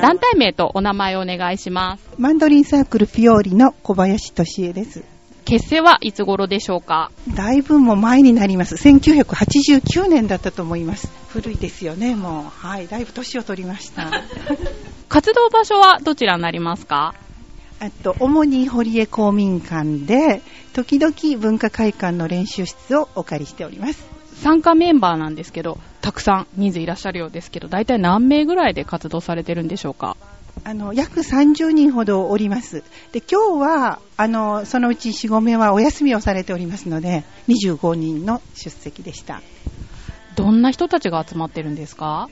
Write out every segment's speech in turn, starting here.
団体名とお名前をお願いします。マンドリンサークルフィオーリの小林俊恵です。結成はいつ頃でしょうか？だいぶもう前になります。1989年だったと思います。古いですよね、もう。はい、だいぶ年を取りました。活動場所はどちらになりますか？あと、主に堀江公民館で、時々文化会館の練習室をお借りしております。参加メンバーなんですけど、たくさん人数いらっしゃるようですけど、大体何名ぐらいで活動されてるんでしょうか？あの、約30人ほどおります。で、今日は、あの、そのうち4、5名はお休みをされておりますので、25人の出席でした。どんな人たちが集まってるんですか？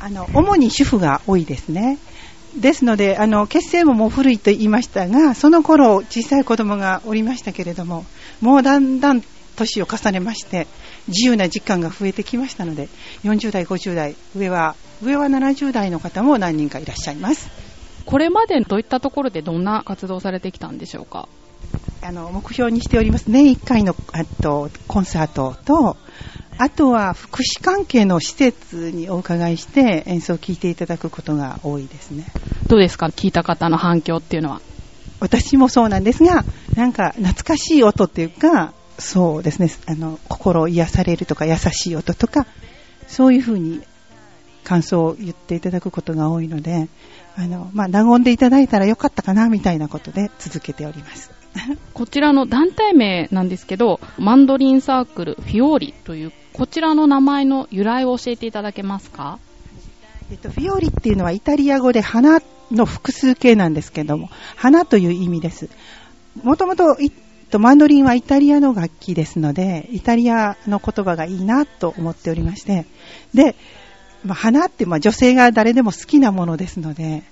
あの、主に主婦が多いですね。ですので、あの、結成ももう古いと言いましたが、その頃、小さい子供がおりましたけれども、もうだんだん年を重ねまして、自由な時間が増えてきましたので、40代、50代、上は、上は70代の方も何人かいらっしゃいます。これまでどういったところでどんな活動をされてきたんでしょうか？あの、目標にしております年1回の、あと、コンサートと、あとは福祉関係の施設にお伺いして演奏を聴いていただくことが多いですね。どうですか？聞いた方の反響っていうのは。私もそうなんですが、なんか懐かしい音っていうか、そうですね、あの、心を癒されるとか優しい音とか、そういうふうに感想を言っていただくことが多いので、あの、まあ、和んでいただいたらよかったかな、みたいなことで続けております。こちらの団体名なんですけど、マンドリンサークルフィオーリという、こちらの名前の由来を教えていただけますか？えっと、フィオーリっていうのはイタリア語で花の複数形なんですけども、花という意味です。もともと、いとマンドリンはイタリアの楽器ですので、イタリアの言葉がいいなと思っておりまして、で、まあ、花ってまあ女性が誰でも好きなものですので、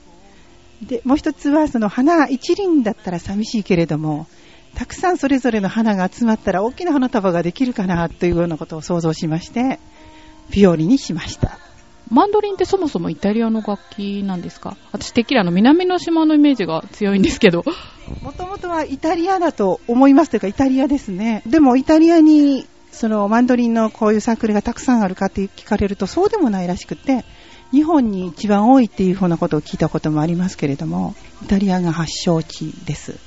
で、もう一つはその花一輪だったら寂しいけれども、たくさんそれぞれの花が集まったら大きな花束ができるかなというようなことを想像しまして、フィオリにしました。マンドリンってそもそもイタリアの楽器なんですか？私てっきりあの南の島のイメージが強いんですけど。もともとはイタリアだと思いますというか、イタリアですね。でもイタリアに、そのマンドリンのこういうサークルがたくさんあるかって聞かれると、そうでもないらしくて、日本に一番多いっていうふうなことを聞いたこともありますけれども、イタリアが発祥地です。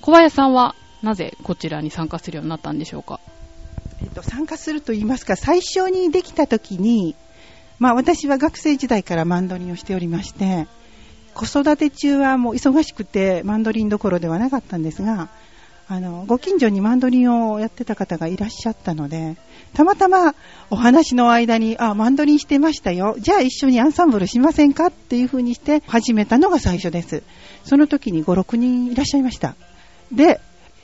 小林さんはなぜこちらに参加するようになったんでしょうか？えっと、参加すると言いますか、最初にできた時に、まあ私は学生時代からマンドリンをしておりまして、子育て中はもう忙しくてマンドリンどころではなかったんですが、あの、ご近所にマンドリンをやってた方がいらっしゃったので、たまたまお話の間に、あ、マンドリンしてましたよ。じゃあ一緒にアンサンブルしませんかっていう風にして始めたのが最初です。その時に5、6人いらっしゃいました。で、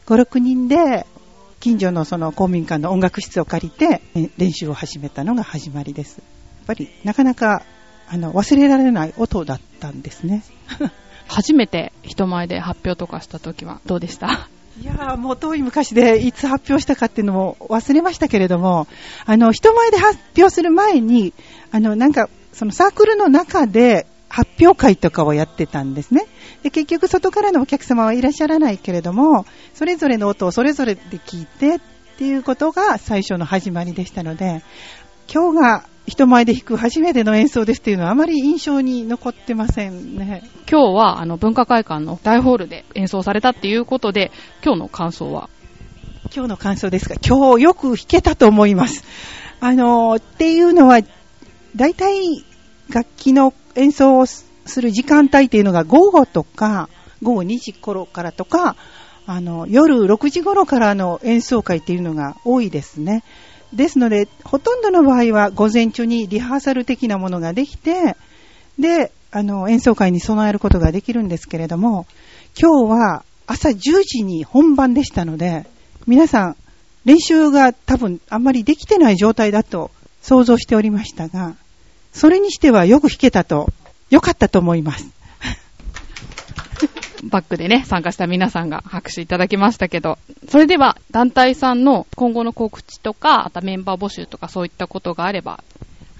5、6人で、近所のその公民館の音楽室を借りて練習を始めたのが始まりです。やっぱりなかなかあの忘れられない音だったんですね。初めて人前で発表とかした時はどうでした？いやーもう遠い昔でいつ発表したかっていうのも忘れましたけれども、あの人前で発表する前に、あのなんかそのサークルの中で発表会とかをやってたんですね。で結局外からのお客様はいらっしゃらないけれども、それぞれの音をそれぞれで聞いてっていうことが最初の始まりでしたので、今日が人前で弾く初めての演奏ですっていうのはあまり印象に残ってませんね。今日はあの文化会館の大ホールで演奏されたっていうことで、今日の感想は？今日の感想ですが、今日よく弾けたと思います。あの、っていうのは、大体楽器の演奏をする時間帯っていうのが午後とか、午後2時頃からとか、あの、夜6時頃からの演奏会っていうのが多いですね。ですので、ほとんどの場合は午前中にリハーサル的なものができて、で、あの、演奏会に備えることができるんですけれども、今日は朝10時に本番でしたので、皆さん、練習が多分あんまりできてない状態だと想像しておりましたが、それにしてはよく弾けたと、よかったと思います。バックでね、参加した皆さんが拍手いただきましたけど、それでは団体さんの今後の告知とか、またメンバー募集とかそういったことがあれば、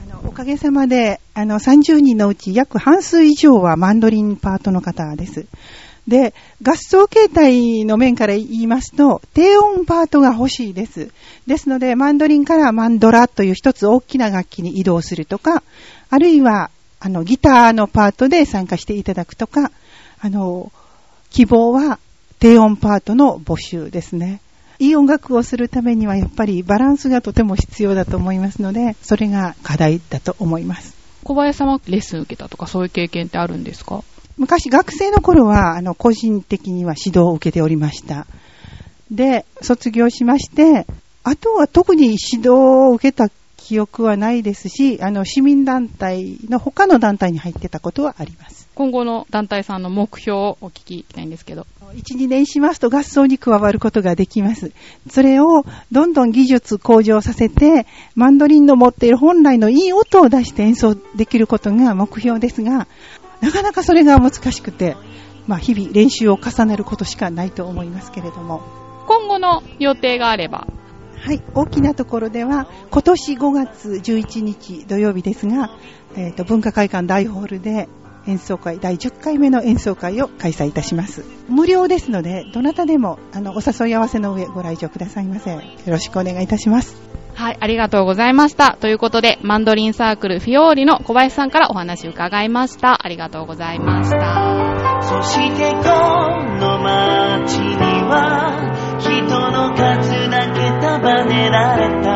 あのおかげさまで、あの、30人のうち約半数以上はマンドリンパートの方です。で、合奏形態の面から言いますと、低音パートが欲しいです。ですので、マンドリンからマンドラという一つ大きな楽器に移動するとか、あるいは、あの、ギターのパートで参加していただくとか、あの、希望は低音パートの募集ですね。いい音楽をするためにはやっぱりバランスがとても必要だと思いますので、それが課題だと思います。小林さんはレッスン受けたとかそういう経験ってあるんですか？昔学生の頃は、あの、個人的には指導を受けておりました。で、卒業しまして、あとは特に指導を受けた記憶はないですし、あの、市民団体の他の団体に入ってたことはあります。今後の団体さんの目標をお聞きしたいんですけど。1、2年しますと合奏に加わることができます。それをどんどん技術向上させて、マンドリンの持っている本来のいい音を出して演奏できることが目標ですが、なかなかそれが難しくて、まあ日々練習を重ねることしかないと思いますけれども。今後の予定があればはい、大きなところでは、今年5月11日土曜日ですが、えーと、文化会館大ホールで演奏会、第10回目の演奏会を開催いたします。無料ですので、どなたでもあのお誘い合わせの上ご来場くださいませ。よろしくお願いいたします。はい、ありがとうございました。ということで、マンドリンサークルフィオーリの小林さんからお話伺いました。ありがとうございました。そしてこの街には人の数だけ束ねられた